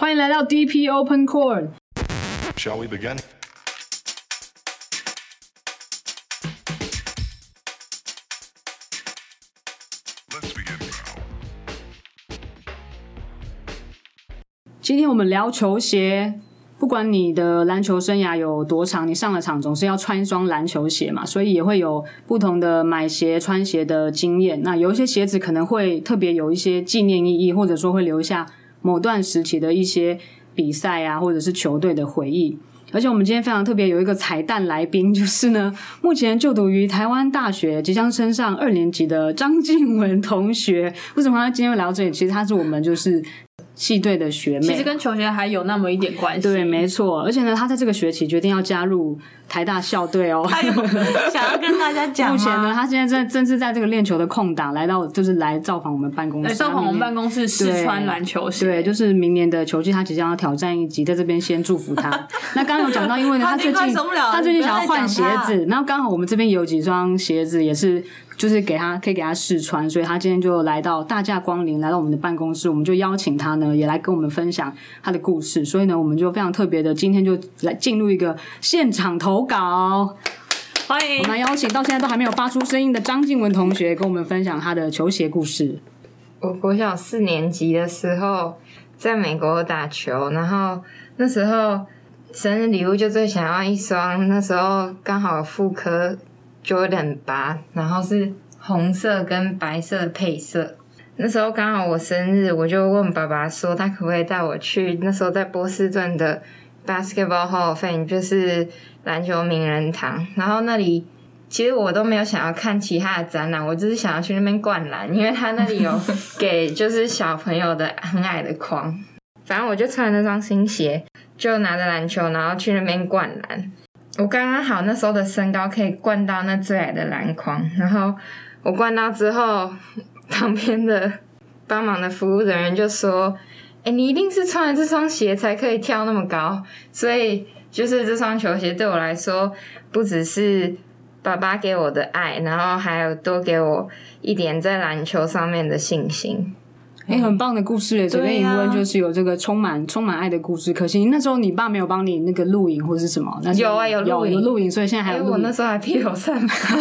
欢迎来到 DP Open Court。Shall we begin? 今天我们聊球鞋。不管你的篮球生涯有多长，你上了场总是要穿一双篮球鞋嘛，所以也会有不同的买鞋、穿鞋的经验。那有一些鞋子可能会特别有一些纪念意义，或者说会留下某段时期的一些比赛啊，或者是球队的回忆。而且我们今天非常特别，有一个彩蛋来宾，就是呢，目前就读于台湾大学，即将升上二年级的张静文同学。为什么他今天会来到这里？其实他是我们就是系队的学妹，其实跟球鞋还有那么一点关系。对，没错。而且呢，他在这个学期决定要加入台大校队哦。想要跟大家讲目前呢，他现在正正是在这个练球的空档，来到就是来造访我们办公室，来造访我们办公公室试穿篮球鞋。对，就是明年的球季，他即将要挑战一级，在这边先祝福他。那刚刚有讲到，因为呢，他最近他最近想要换鞋子，然后刚好我们这边有几双鞋子也是。就是给他可以给他试穿，所以他今天就来到大驾光临，来到我们的办公室，我们就邀请他呢，也来跟我们分享他的故事。所以呢，我们就非常特别的，今天就来进入一个现场投稿。欢迎我们邀请到现在都还没有发出声音的张静文同学，跟我们分享他的球鞋故事。我国小四年级的时候，在美国打球，然后那时候生日礼物就最想要一双，那时候刚好复刻 Jordan 八，然后是红色跟白色的配色。那时候刚好我生日，我就问爸爸说，他可不可以带我去那时候在波士顿的 Basketball Hall of Fame，就是篮球名人堂，然后那里其实我都没有想要看其他的展览，我只是想要去那边灌篮，因为他那里有 给就是小朋友的很矮的框。反正我就穿那双新鞋，就拿着篮球，然后去那边灌篮。我刚刚好那时候的身高可以灌到那最矮的篮筐，然后我灌到之后，旁边的帮忙的服务人员就说：“哎、你一定是穿了这双鞋才可以跳那么高。”所以就是这双球鞋对我来说，不只是爸爸给我的爱，然后还有多给我一点在篮球上面的信心。哎、很棒的故事耶！整个对呀英文就是有这个充满充满爱的故事。可惜那时候你爸没有帮你那个录影或者是什么？那有啊有录影有录影，所以现在还哎、有。我那时候还披头散发。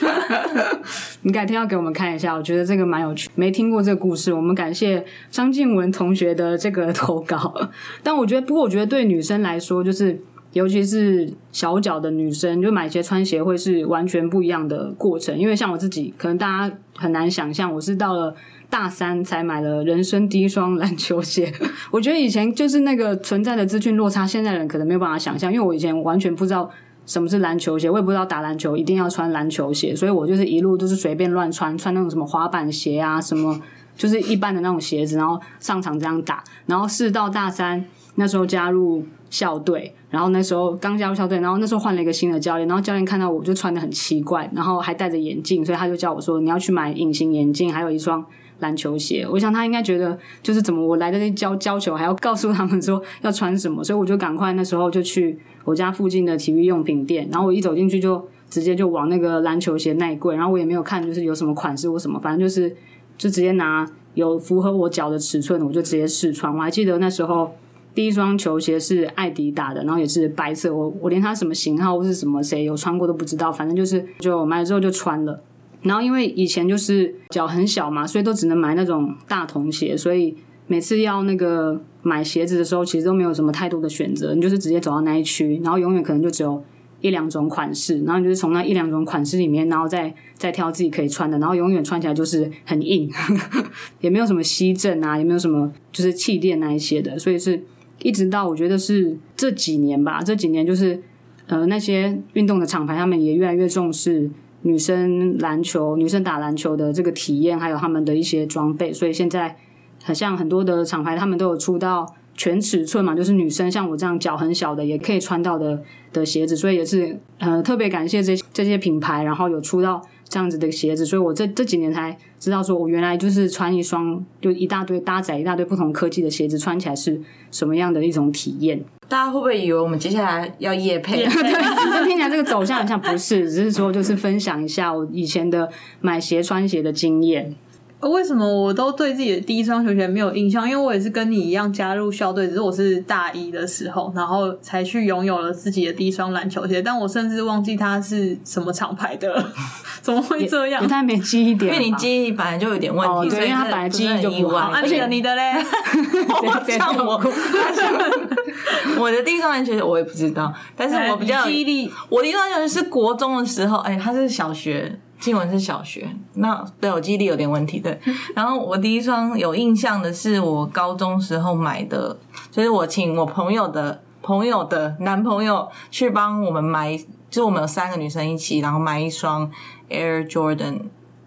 你改天要给我们看一下，我觉得这个蛮有趣。没听过这个故事，我们感谢张静文同学的这个投稿。但我觉得，不过我觉得对女生来说，就是尤其是小脚的女生，就买鞋穿鞋会是完全不一样的过程。因为像我自己，可能大家很难想象，我是到了。大三才买了人生第一双篮球鞋，我觉得以前就是那个存在的资讯落差，现在人可能没有办法想象，因为我以前完全不知道什么是篮球鞋，我也不知道打篮球一定要穿篮球鞋，所以我就是一路都是随便乱穿，穿那种什么滑板鞋啊，什么就是一般的那种鞋子，然后上场这样打。然后是到大三那时候加入校队，然后那时候刚加入校队，然后那时候换了一个新的教练，然后教练看到我就穿的很奇怪，然后还戴着眼镜，所以他就叫我说你要去买隐形眼镜，还有一双。篮球鞋，我想他应该觉得就是怎么我来这里教教球，还要告诉他们说要穿什么，所以我就赶快那时候就去我家附近的体育用品店，然后我一走进去就直接就往那个篮球鞋那一柜，然后我也没有看就是有什么款式或什么，反正就是就直接拿有符合我脚的尺寸，我就直接试穿。我还记得那时候第一双球鞋是艾迪达的，然后也是白色，我我连它什么型号或是什么谁有穿过都不知道，反正就是就买了之后就穿了。然后因为以前就是脚很小嘛，所以都只能买那种大童鞋，所以每次要那个买鞋子的时候，其实都没有什么太多的选择，你就是直接走到那一区，然后永远可能就只有一两种款式，然后你就是从那一两种款式里面，然后再 再挑自己可以穿的，然后永远穿起来就是很硬，也没有什么吸震啊，也没有什么就是气垫那一些的，所以是一直到我觉得是这几年吧，这几年就是呃那些运动的厂牌，他们也越来越重视。女生篮球、女生打篮球的这个体验，还有他们的一些装备，所以现在很像很多的厂牌，他们都有出到全尺寸嘛，就是女生像我这样脚很小的也可以穿到的的鞋子，所以也是呃特别感谢这这些品牌，然后有出到这样子的鞋子，所以我这这几年才知道说，我原来就是穿一双就一大堆搭载一大堆不同科技的鞋子，穿起来是什么样的一种体验。大家会不会以为我们接下来要夜配？对，就听起来这个走向好像不是，只是说就是分享一下我以前的买鞋穿鞋的经验。为什么我都对自己的第一双球鞋没有印象？因为我也是跟你一样加入校队，只是我是大一的时候，然后才去拥有了自己的第一双篮球鞋，但我甚至忘记它是什么厂牌的，怎么会这样也？太没记忆点，因为你记忆本来就有点问哦题，所以对因为他本来记忆就不好啊，而且你的你的嘞？像我，我的第一双篮球鞋我也不知道，但是我比较你记忆力我第一双篮球鞋是国中的时候，哎，它是小学，静文是小学，那对我记忆力有点问题，对。然后我第一双有印象的是我高中时候买的，就是我请我朋友的朋友的男朋友去帮我们买，就是我们有三个女生一起，然后买一双 Air Jordan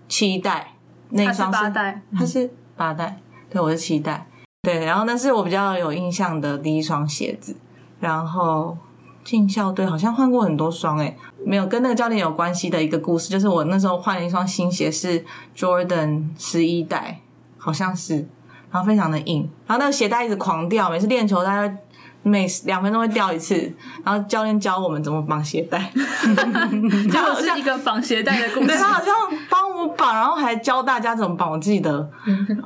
七代，那一它是双八代，它是八代，对，我是七代，对，然后那是我比较有印象的第一双鞋子，然后进校队好像换过很多双，诶，没有跟那个教练有关系的一个故事，就是我那时候换了一双新鞋是 Jordan 十一代，好像是，然后非常的硬，然后那个鞋带一直狂掉，每次练球大概每两分钟会掉一次，然后教练教我们怎么绑鞋带，结果是一个绑鞋带的故事。对他好像帮我绑，然后还教大家怎么绑。我记得，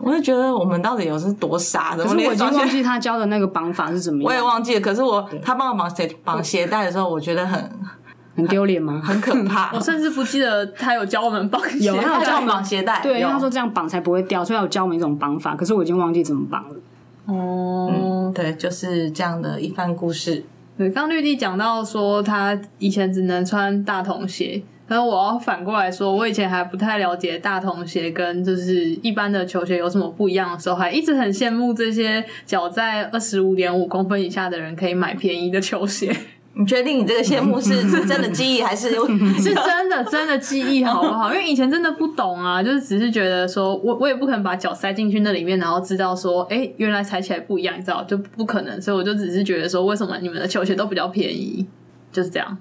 我就觉得我们到底有是多傻，怎么可是我已经忘记他教的那个绑法是怎么样，我也忘记了。可是我他帮我绑鞋绑鞋带的时候，我觉得很很丢脸吗？很可怕。我甚至不记得他有教我们绑鞋带，有他有教我们绑鞋带，对，因为他说这样绑才不会掉，所以他有教我们一种绑法，可是我已经忘记怎么绑了。哦，对，就是这样的一番故事。对，刚绿地讲到说他以前只能穿大童鞋，然后我要反过来说，我以前还不太了解大童鞋跟就是一般的球鞋有什么不一样的时候，还一直很羡慕这些脚在二十五点五公分以下的人可以买便宜的球鞋，你确定你这个羡慕是 是 真的记忆，还是是真的真的记忆好不好？因为以前真的不懂啊，就是只是觉得说我我也不可能把脚塞进去那里面，然后知道说，哎、原来踩起来不一样，你知道就不可能，所以我就只是觉得说，为什么你们的球鞋都比较便宜，就是这样。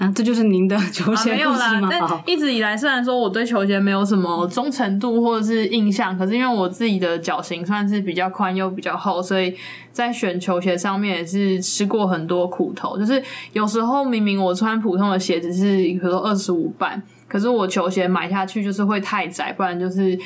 啊，这就是您的 球啊，鞋没有啦故事吗？，但一直以来，虽然说我对球鞋没有什么忠诚度或者是印象，可是因为我自己的脚型算是比较宽又比较厚，所以在选球鞋上面也是吃过很多苦头。就是有时候明明我穿普通的鞋子是比如说二十五半，可是我球鞋买下去就是会太窄，不然就是。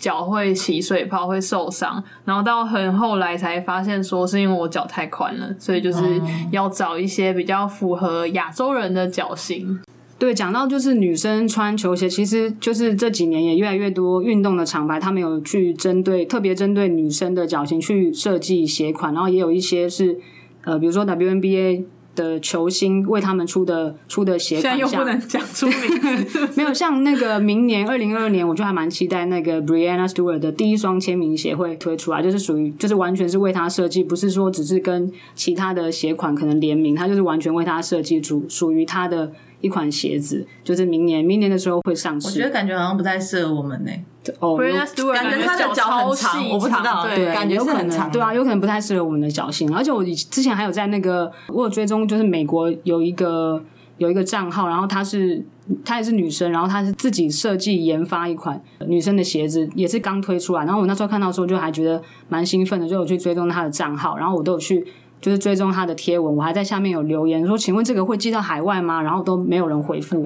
脚会起水泡，会受伤，然后到很后来才发现，说是因为我脚太宽了，所以就是要找一些比较符合亚洲人的脚型。对，讲到就是女生穿球鞋，其实就是这几年也越来越多运动的厂牌，他们有去针对特别针对女生的脚型去设计鞋款，然后也有一些是呃，比如说 WNBA 的球星为他们出的出的鞋款，现在又不能讲出名字，没有像那个明年二零二二年，我就还蛮期待那个 Brianna Stewart 的第一双签名鞋会推出来，就是属于就是完全是为他设计，不是说只是跟其他的鞋款可能联名，它就是完全为他设计出属于他的一款鞋子，就是明年明年的时候会上市。我觉得感觉好像不太适合我们呢、哦感觉他的脚脚很长细我不知道对，感觉有可是很长能对啊，有可能不太适合我们的脚型。而且我以之前还有在那个，我有追踪，就是美国有一个有一个账号，然后她是她也是女生，然后她是自己设计研发一款女生的鞋子，也是刚推出来。然后我那时候看到的时候，就还觉得蛮兴奋的，就有去追踪她的账号，然后我都有去。就是追踪他的贴文，我还在下面有留言说：“请问这个会寄到海外吗？”然后都没有人回复，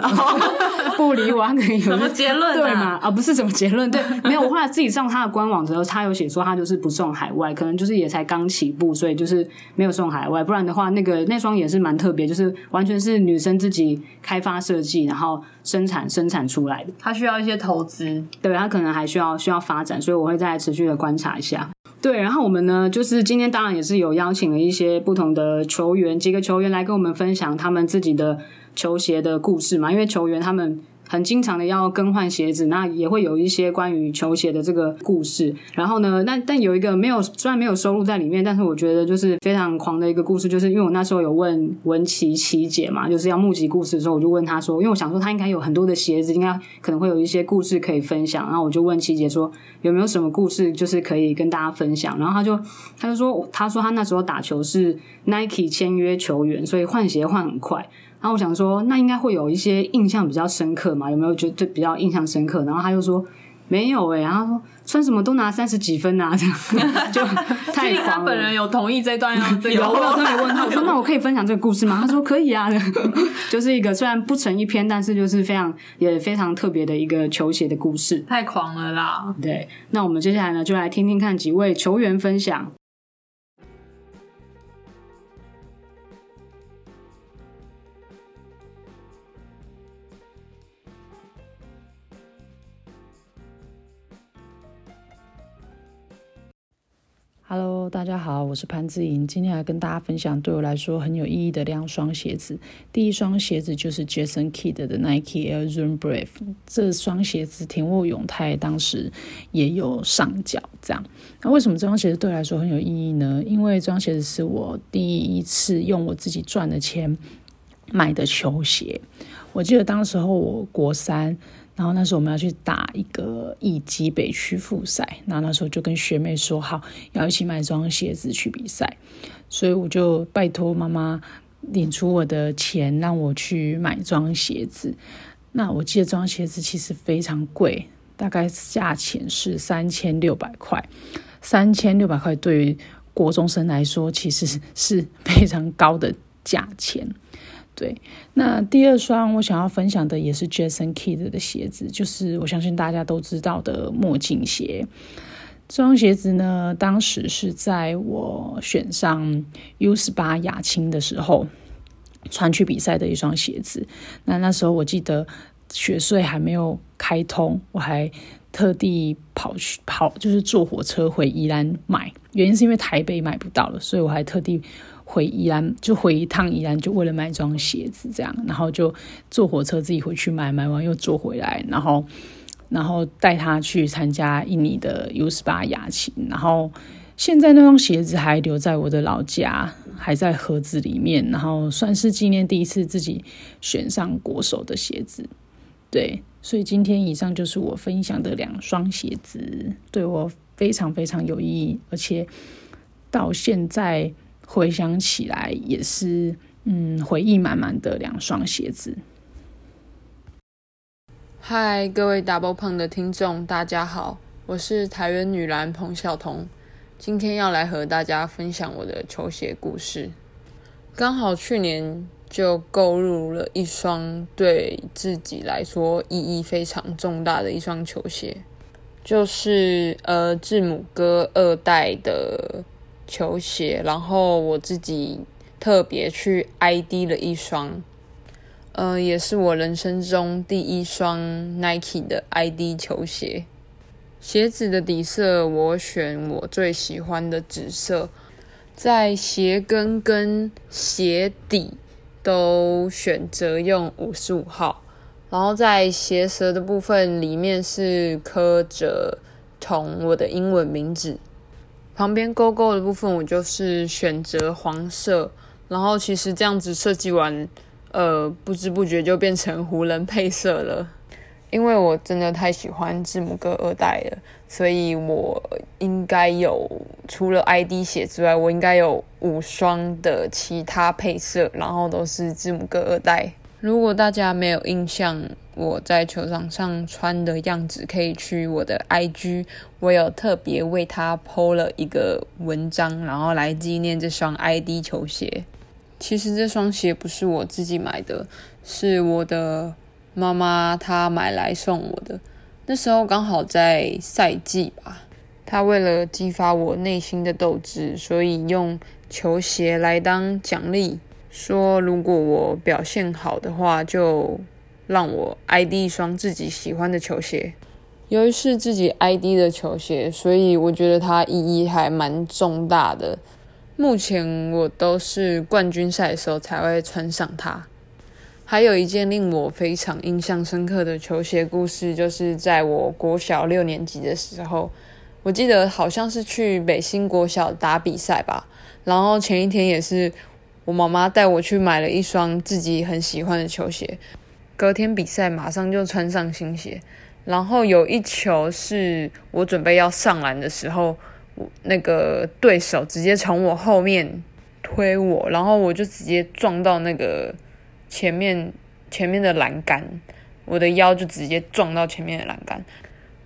不理我。他可能有什么结论、啊？对吗？啊，不是什么结论，对，没有。我后来自己上他的官网之后，他有写说他就是不送海外，可能就是也才刚起步，所以就是没有送海外。不然的话，那个那双也是蛮特别，就是完全是女生自己开发设计，然后生产生产出来的。他需要一些投资。对，他可能还需要需要发展，所以我会再持续的观察一下。对，然后我们呢，就是今天当然也是有邀请了一些不同的球员，几个球员来跟我们分享他们自己的球鞋的故事嘛，因为球员他们。很经常的要更换鞋子，那也会有一些关于球鞋的这个故事。然后呢，那但有一个没有，虽然没有收录在里面，但是我觉得就是非常狂的一个故事，就是因为我那时候有问文琪琪姐嘛，就是要募集故事的时候，我就问她说，因为我想说她应该有很多的鞋子，应该可能会有一些故事可以分享。然后我就问琪姐说，有没有什么故事就是可以跟大家分享？然后她就她就说，她说她那时候打球是 Nike 签约球员，所以换鞋换很快。然后我想说，那应该会有一些印象比较深刻嘛？有没有觉得比较印象深刻？然后他就说，没有哎、然后他说穿什么都拿三十几分啊，这样 就太他。本人有同意这段要 这个有，我有特别问他，我说 那我可以分享这个故事吗？他说可以啊，就是一个虽然不成一篇，但是就是非常也非常特别的一个球鞋的故事。太狂了啦！对，那我们接下来呢，就来听听看几位球员分享。Hello，大家好，我是潘志莹，今天来跟大家分享对我来说很有意义的两双鞋子。第一双鞋子就是 Jason Kidd 的 Nike Air Zoom Brave，这双鞋子田沃永泰当时也有上脚，这样。那为什么这双鞋子对我来说很有意义呢？因为这双鞋子是我第一次用我自己赚的钱买的球鞋。我记得当时候我国三，然后那时候我们要去打一个乙级北区复赛，然后那时候就跟学妹说好要一起买双鞋子去比赛，所以我就拜托妈妈领出我的钱让我去买这双鞋子。那我记得这双鞋子其实非常贵，大概价钱是三千六百块，三千六百块对于国中生来说其实是非常高的价钱。对，那第二双我想要分享的也是 Jason Kidd 的鞋子，就是我相信大家都知道的墨镜鞋。这双鞋子呢，当时是在我选上 U 十八亚青的时候穿去比赛的一双鞋子。那那时候我记得雪隧还没有开通，我还特地跑去跑，就是坐火车回宜兰买，原因是因为台北买不到了，所以我还特地。回宜兰就回一趟宜兰，就为了买双鞋子这样，然后就坐火车自己回去买，买完又坐回来，然后然后带他去参加印尼的 U 十八雅琴，然后现在那双鞋子还留在我的老家，还在盒子里面，然后算是纪念第一次自己选上国手的鞋子。对，所以今天以上就是我分享的两双鞋子，对我非常非常有意义，而且到现在。回想起来也是，嗯，回忆满满的两双鞋子。嗨，各位 Double 胖的听众，大家好，我是台湾女篮彭晓彤，今天要来和大家分享我的球鞋故事。刚好去年就购入了一双对自己来说意义非常重大的一双球鞋，就是呃字母哥二代的。球鞋，然后我自己特别去 ID 了一双，呃，也是我人生中第一双 Nike 的 ID 球鞋。鞋子的底色我选我最喜欢的紫色，在鞋跟跟鞋底都选择用五十五号，然后在鞋舌的部分里面是刻着同我的英文名字。旁边勾勾的部分，我就是选择黄色，然后其实这样子设计完，呃，不知不觉就变成湖人配色了。因为我真的太喜欢字母哥二代了，所以我应该有除了 ID 鞋之外，我应该有五双的其他配色，然后都是字母哥二代。如果大家没有印象，我在球场上穿的样子，可以去我的 IG，我有特别为他 PO 了一个文章，然后来纪念这双 ID 球鞋。其实这双鞋不是我自己买的，是我的妈妈她买来送我的。那时候刚好在赛季吧，她为了激发我内心的斗志，所以用球鞋来当奖励。说如果我表现好的话，就让我 ID 一双自己喜欢的球鞋。由于是自己 ID 的球鞋，所以我觉得它意义还蛮重大的。目前我都是冠军赛的时候才会穿上它。还有一件令我非常印象深刻的球鞋故事，就是在我国小六年级的时候，我记得好像是去北新国小打比赛吧，然后前一天也是。我妈妈带我去买了一双自己很喜欢的球鞋，隔天比赛马上就穿上新鞋。然后有一球是我准备要上篮的时候，那个对手直接从我后面推我，然后我就直接撞到那个前面前面的栏杆，我的腰就直接撞到前面的栏杆。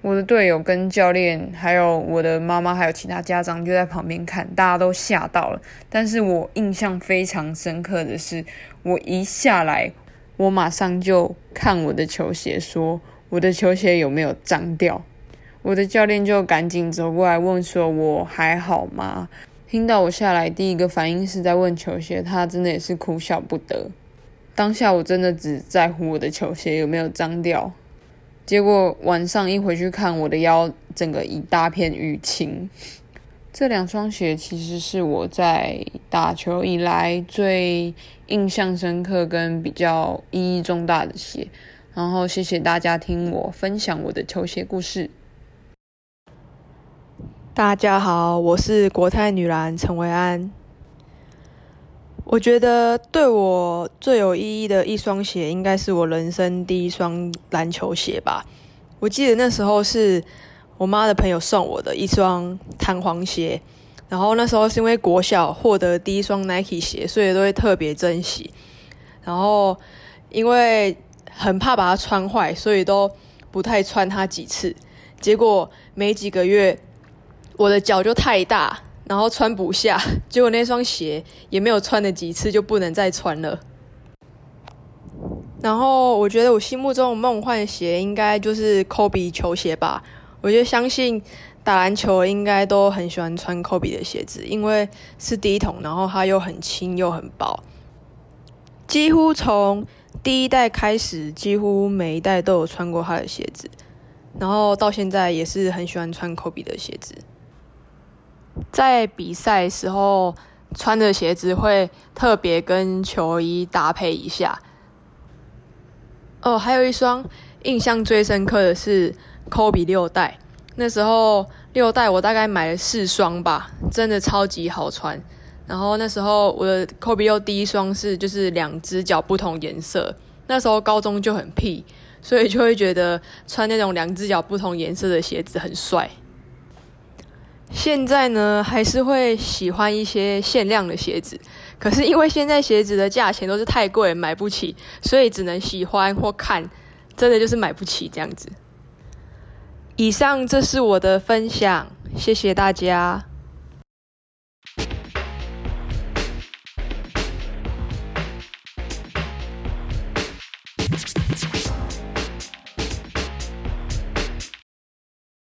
我的队友跟教练，还有我的妈妈，还有其他家长就在旁边看，大家都吓到了。但是我印象非常深刻的是，我一下来，我马上就看我的球鞋，说我的球鞋有没有脏掉。我的教练就赶紧走过来问说：“我还好吗？”听到我下来，第一个反应是在问球鞋，他真的也是哭笑不得。当下我真的只在乎我的球鞋有没有脏掉。结果晚上一回去看，我的腰整个一大片淤青。这两双鞋其实是我在打球以来最印象深刻跟比较意义重大的鞋。然后谢谢大家听我分享我的球鞋故事。大家好，我是国泰女篮陈维安。我觉得对我最有意义的一双鞋，应该是我人生第一双篮球鞋吧。我记得那时候是我妈的朋友送我的一双弹簧鞋，然后那时候是因为国小获得第一双 Nike 鞋，所以都会特别珍惜。然后因为很怕把它穿坏，所以都不太穿它几次。结果没几个月。我的脚就太大，然后穿不下，结果那双鞋也没有穿了几次，就不能再穿了。然后我觉得我心目中的梦幻鞋应该就是 Kobe 球鞋吧。我就相信打篮球应该都很喜欢穿 Kobe 的鞋子，因为是低筒，然后它又很轻又很薄。几乎从第一代开始，几乎每一代都有穿过他的鞋子，然后到现在也是很喜欢穿 Kobe 的鞋子。在比赛时候穿的鞋子会特别跟球衣搭配一下。哦，还有一双印象最深刻的是 Kobe 六代，那时候六代我大概买了四双吧，真的超级好穿。然后那时候我的 Kobe 六第一双是就是两只脚不同颜色，那时候高中就很屁，所以就会觉得穿那种两只脚不同颜色的鞋子很帅。现在呢，还是会喜欢一些限量的鞋子，可是因为现在鞋子的价钱都是太贵，买不起，所以只能喜欢或看，真的就是买不起这样子。以上这是我的分享，谢谢大家。